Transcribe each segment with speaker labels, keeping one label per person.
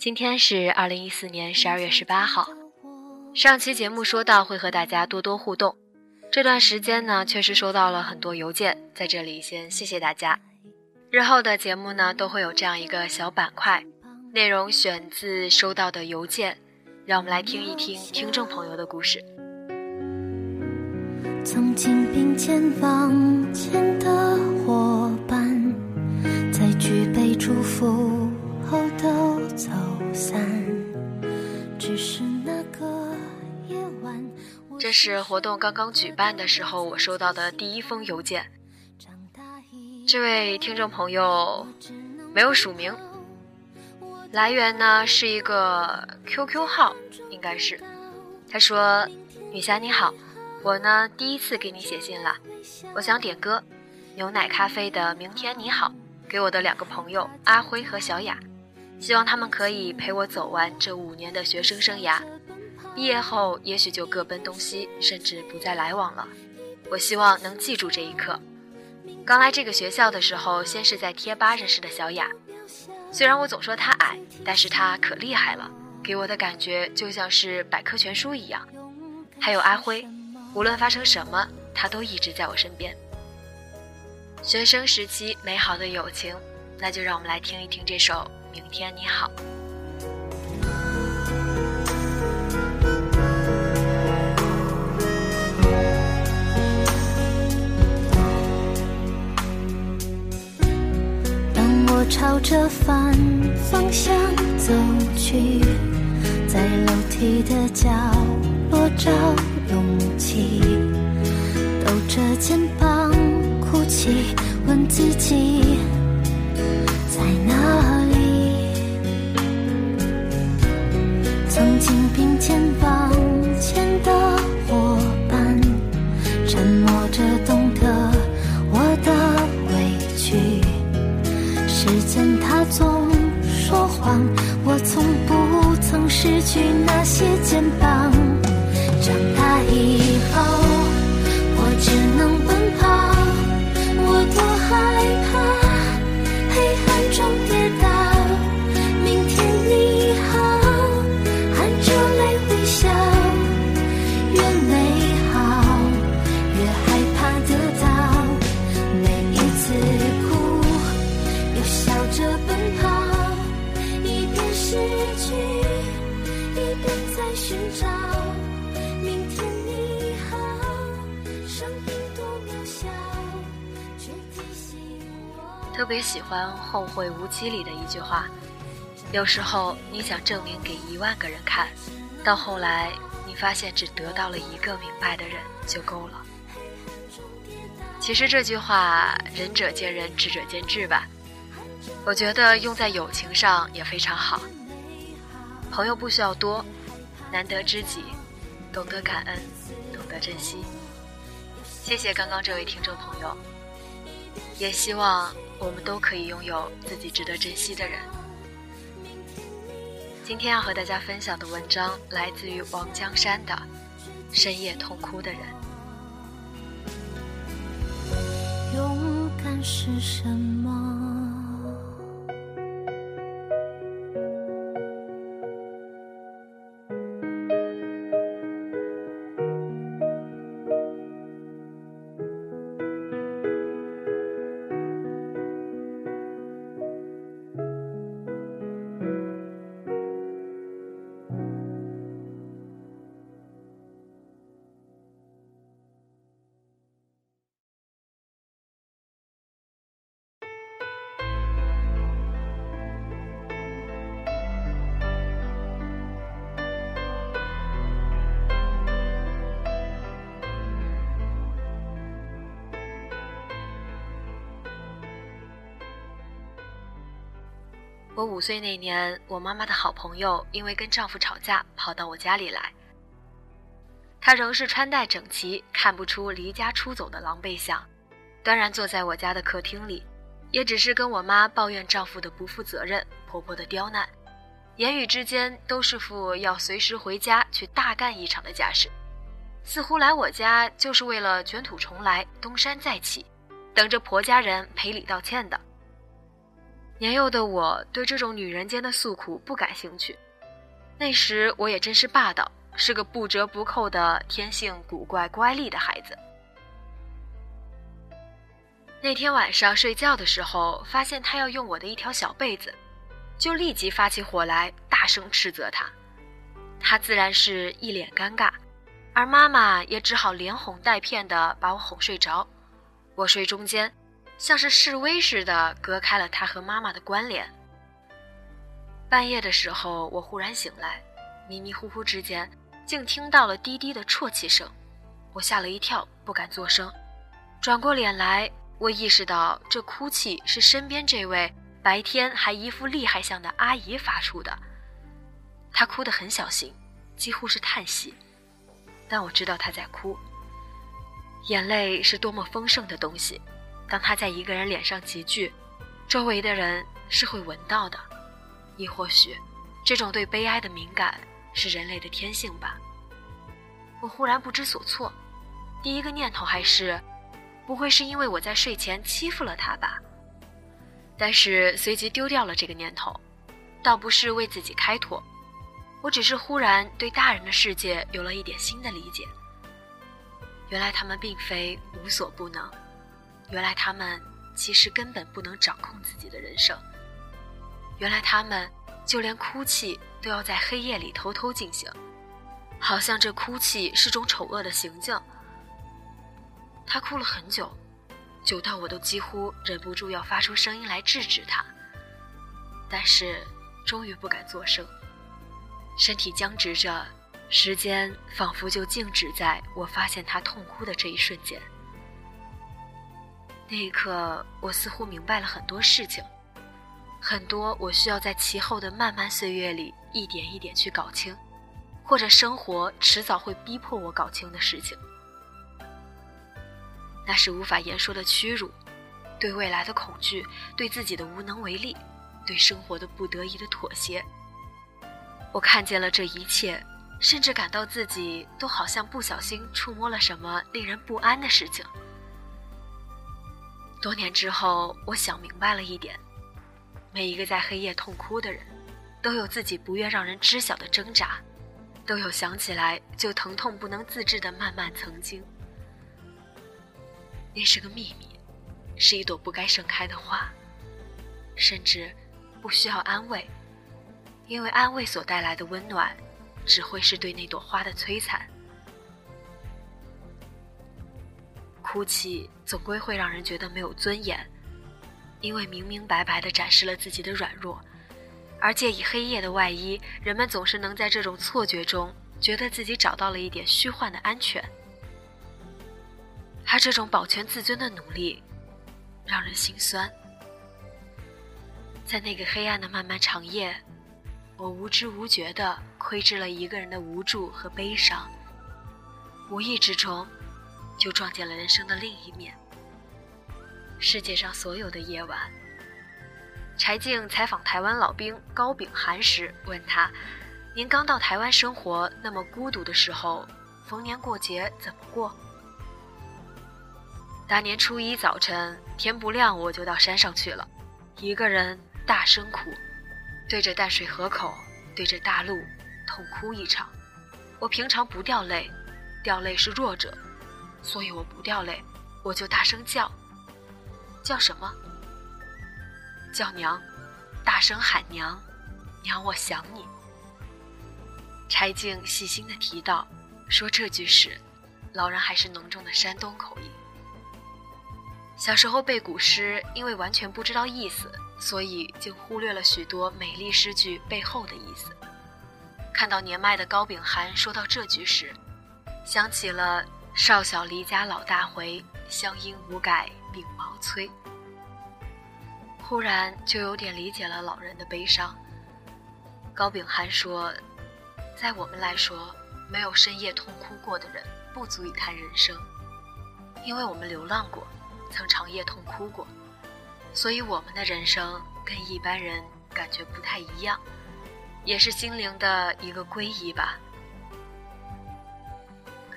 Speaker 1: 今天是二零一四年十二月十八号。上期节目说到会和大家多多互动，这段时间呢确实收到了很多邮件，在这里先谢谢大家。日后的节目呢都会有这样一个小板块，内容选自收到的邮件，让我们来听一听听众朋友的故事。
Speaker 2: 曾经并肩往前的伙伴，在举杯祝福后都走散。只是那个夜晚，
Speaker 1: 这是活动刚刚举办的时候，我收到的第一封邮件。这位听众朋友没有署名，来源呢是一个 QQ 号，应该是。他说：“女侠你好，我呢第一次给你写信了，我想点歌，牛奶咖啡的《明天你好》，给我的两个朋友阿辉和小雅。”希望他们可以陪我走完这五年的学生生涯，毕业后也许就各奔东西，甚至不再来往了。我希望能记住这一刻。刚来这个学校的时候，先是在贴吧认识的小雅，虽然我总说她矮，但是她可厉害了，给我的感觉就像是百科全书一样。还有阿辉，无论发生什么，他都一直在我身边。学生时期美好的友情，那就让我们来听一听这首。明天你好。
Speaker 2: 当我朝着反方向走去，在楼梯的角落找勇气，抖着肩膀哭泣，问自己在哪紧并肩往前的伙伴，沉默着懂得我的委屈。时间它总说谎，我从不曾失去那些肩膀。
Speaker 1: 特别喜欢《后会无期》里的一句话：“有时候你想证明给一万个人看，到后来你发现只得到了一个明白的人就够了。”其实这句话仁者见仁，智者见智吧。我觉得用在友情上也非常好。朋友不需要多，难得知己，懂得感恩，懂得珍惜。谢谢刚刚这位听众朋友，也希望。我们都可以拥有自己值得珍惜的人。今天要和大家分享的文章来自于王江山的《深夜痛哭的人》。
Speaker 2: 勇敢是什么？
Speaker 1: 我五岁那年，我妈妈的好朋友因为跟丈夫吵架，跑到我家里来。她仍是穿戴整齐，看不出离家出走的狼狈相，端然坐在我家的客厅里，也只是跟我妈抱怨丈夫的不负责任、婆婆的刁难，言语之间都是副要随时回家去大干一场的架势，似乎来我家就是为了卷土重来、东山再起，等着婆家人赔礼道歉的。年幼的我对这种女人间的诉苦不感兴趣，那时我也真是霸道，是个不折不扣的天性古怪乖戾的孩子。那天晚上睡觉的时候，发现他要用我的一条小被子，就立即发起火来，大声斥责他。他自然是一脸尴尬，而妈妈也只好连哄带骗的把我哄睡着，我睡中间。像是示威似的，隔开了他和妈妈的关联。半夜的时候，我忽然醒来，迷迷糊糊之间，竟听到了低低的啜泣声，我吓了一跳，不敢作声。转过脸来，我意识到这哭泣是身边这位白天还一副厉害相的阿姨发出的。她哭得很小心，几乎是叹息，但我知道她在哭。眼泪是多么丰盛的东西。当他在一个人脸上集聚，周围的人是会闻到的，亦或许，这种对悲哀的敏感是人类的天性吧。我忽然不知所措，第一个念头还是，不会是因为我在睡前欺负了他吧？但是随即丢掉了这个念头，倒不是为自己开脱，我只是忽然对大人的世界有了一点新的理解。原来他们并非无所不能。原来他们其实根本不能掌控自己的人生。原来他们就连哭泣都要在黑夜里偷偷进行，好像这哭泣是种丑恶的行径。他哭了很久，久到我都几乎忍不住要发出声音来制止他，但是终于不敢作声，身体僵直着，时间仿佛就静止在我发现他痛哭的这一瞬间。那一刻，我似乎明白了很多事情，很多我需要在其后的漫漫岁月里一点一点去搞清，或者生活迟早会逼迫我搞清的事情。那是无法言说的屈辱，对未来的恐惧，对自己的无能为力，对生活的不得已的妥协。我看见了这一切，甚至感到自己都好像不小心触摸了什么令人不安的事情。多年之后，我想明白了一点：每一个在黑夜痛哭的人，都有自己不愿让人知晓的挣扎，都有想起来就疼痛不能自制的漫漫曾经。那是个秘密，是一朵不该盛开的花，甚至不需要安慰，因为安慰所带来的温暖，只会是对那朵花的摧残。哭泣总归会让人觉得没有尊严，因为明明白白地展示了自己的软弱，而借以黑夜的外衣，人们总是能在这种错觉中觉得自己找到了一点虚幻的安全。而这种保全自尊的努力，让人心酸。在那个黑暗的漫漫长夜，我无知无觉地窥知了一个人的无助和悲伤，无意之中。就撞见了人生的另一面。世界上所有的夜晚，柴静采访台湾老兵高秉涵时问他：“您刚到台湾生活那么孤独的时候，逢年过节怎么过？”大年初一早晨天不亮我就到山上去了，一个人大声哭，对着淡水河口，对着大路，痛哭一场。我平常不掉泪，掉泪是弱者。所以我不掉泪，我就大声叫，叫什么？叫娘，大声喊娘，娘我想你。柴静细心的提到，说这句时，老人还是浓重的山东口音。小时候背古诗，因为完全不知道意思，所以竟忽略了许多美丽诗句背后的意思。看到年迈的高秉涵说到这句时，想起了。少小离家老大回，乡音无改鬓毛衰。忽然就有点理解了老人的悲伤。高秉涵说，在我们来说，没有深夜痛哭过的人，不足以谈人生，因为我们流浪过，曾长夜痛哭过，所以我们的人生跟一般人感觉不太一样，也是心灵的一个归依吧。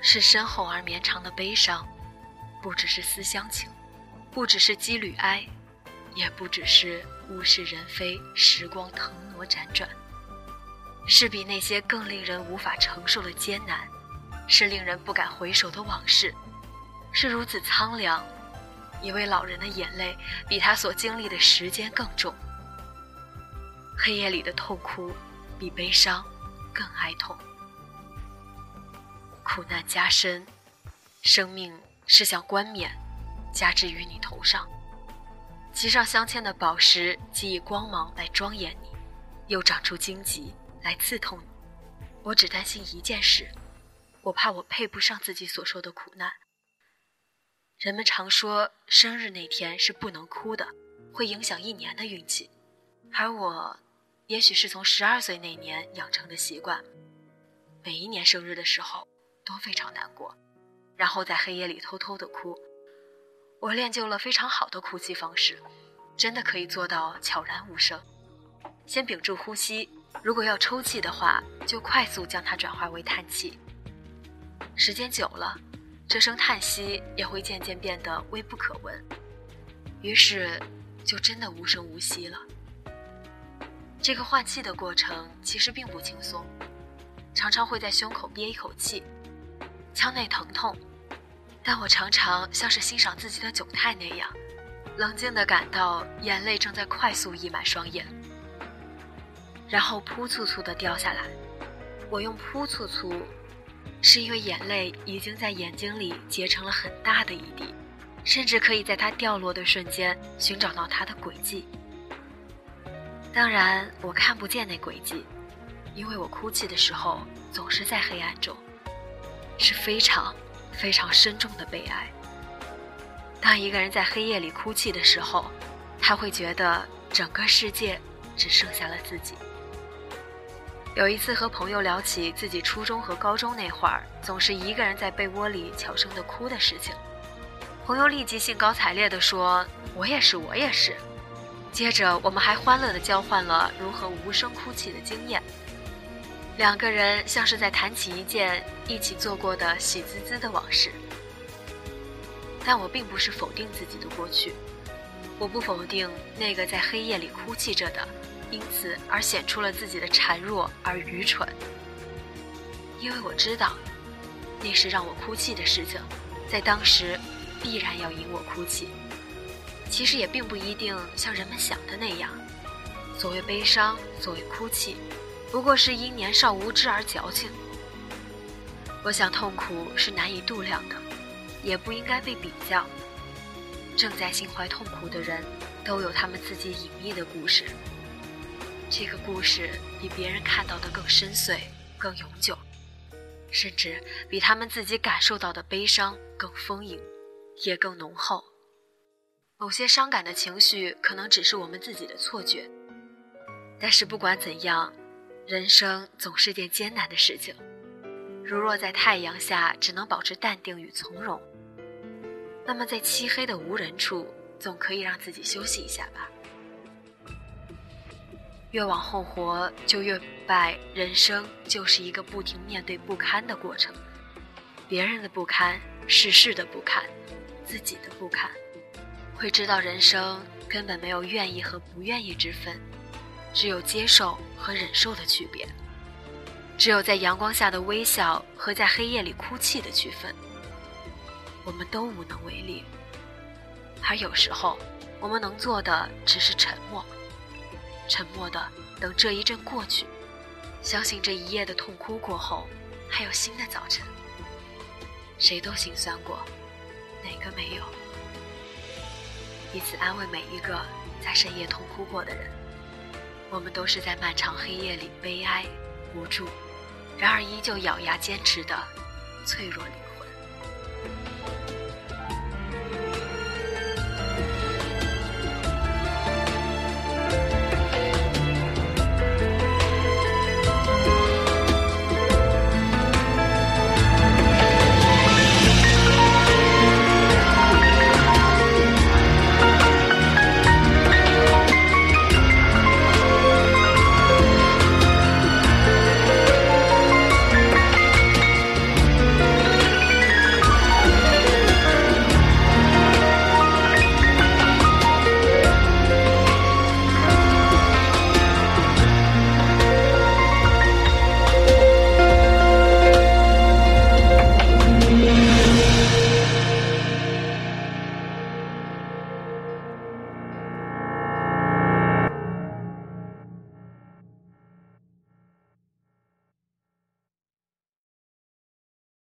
Speaker 1: 是深厚而绵长的悲伤，不只是思乡情，不只是羁旅哀，也不只是物是人非、时光腾挪辗转，是比那些更令人无法承受的艰难，是令人不敢回首的往事，是如此苍凉。一位老人的眼泪比他所经历的时间更重，黑夜里的痛哭比悲伤更哀痛。苦难加深，生命是像冠冕，加之于你头上。其上镶嵌的宝石，既以光芒来庄严你，又长出荆棘来刺痛你。我只担心一件事，我怕我配不上自己所受的苦难。人们常说生日那天是不能哭的，会影响一年的运气。而我，也许是从十二岁那年养成的习惯，每一年生日的时候。都非常难过，然后在黑夜里偷偷的哭。我练就了非常好的哭泣方式，真的可以做到悄然无声。先屏住呼吸，如果要抽泣的话，就快速将它转化为叹气。时间久了，这声叹息也会渐渐变得微不可闻，于是就真的无声无息了。这个换气的过程其实并不轻松，常常会在胸口憋一口气。腔内疼痛，但我常常像是欣赏自己的窘态那样，冷静地感到眼泪正在快速溢满双眼，然后扑簌簌地掉下来。我用扑簌簌，是因为眼泪已经在眼睛里结成了很大的一滴，甚至可以在它掉落的瞬间寻找到它的轨迹。当然，我看不见那轨迹，因为我哭泣的时候总是在黑暗中。是非常非常深重的悲哀。当一个人在黑夜里哭泣的时候，他会觉得整个世界只剩下了自己。有一次和朋友聊起自己初中和高中那会儿，总是一个人在被窝里悄声的哭的事情，朋友立即兴高采烈地说：“我也是，我也是。”接着我们还欢乐地交换了如何无声哭泣的经验。两个人像是在谈起一件一起做过的喜滋滋的往事，但我并不是否定自己的过去，我不否定那个在黑夜里哭泣着的，因此而显出了自己的孱弱而愚蠢，因为我知道，那是让我哭泣的事情，在当时必然要引我哭泣。其实也并不一定像人们想的那样，所谓悲伤，所谓哭泣。不过是因年少无知而矫情。我想痛苦是难以度量的，也不应该被比较。正在心怀痛苦的人，都有他们自己隐秘的故事。这个故事比别人看到的更深邃、更永久，甚至比他们自己感受到的悲伤更丰盈，也更浓厚。某些伤感的情绪可能只是我们自己的错觉，但是不管怎样。人生总是件艰难的事情，如若在太阳下只能保持淡定与从容，那么在漆黑的无人处，总可以让自己休息一下吧。越往后活，就越明白，人生就是一个不停面对不堪的过程，别人的不堪，世事的不堪，自己的不堪，会知道人生根本没有愿意和不愿意之分。只有接受和忍受的区别，只有在阳光下的微笑和在黑夜里哭泣的区分。我们都无能为力，而有时候，我们能做的只是沉默，沉默的等这一阵过去，相信这一夜的痛哭过后，还有新的早晨。谁都心酸过，哪个没有？以此安慰每一个在深夜痛哭过的人。我们都是在漫长黑夜里悲哀、无助，然而依旧咬牙坚持的脆弱灵魂。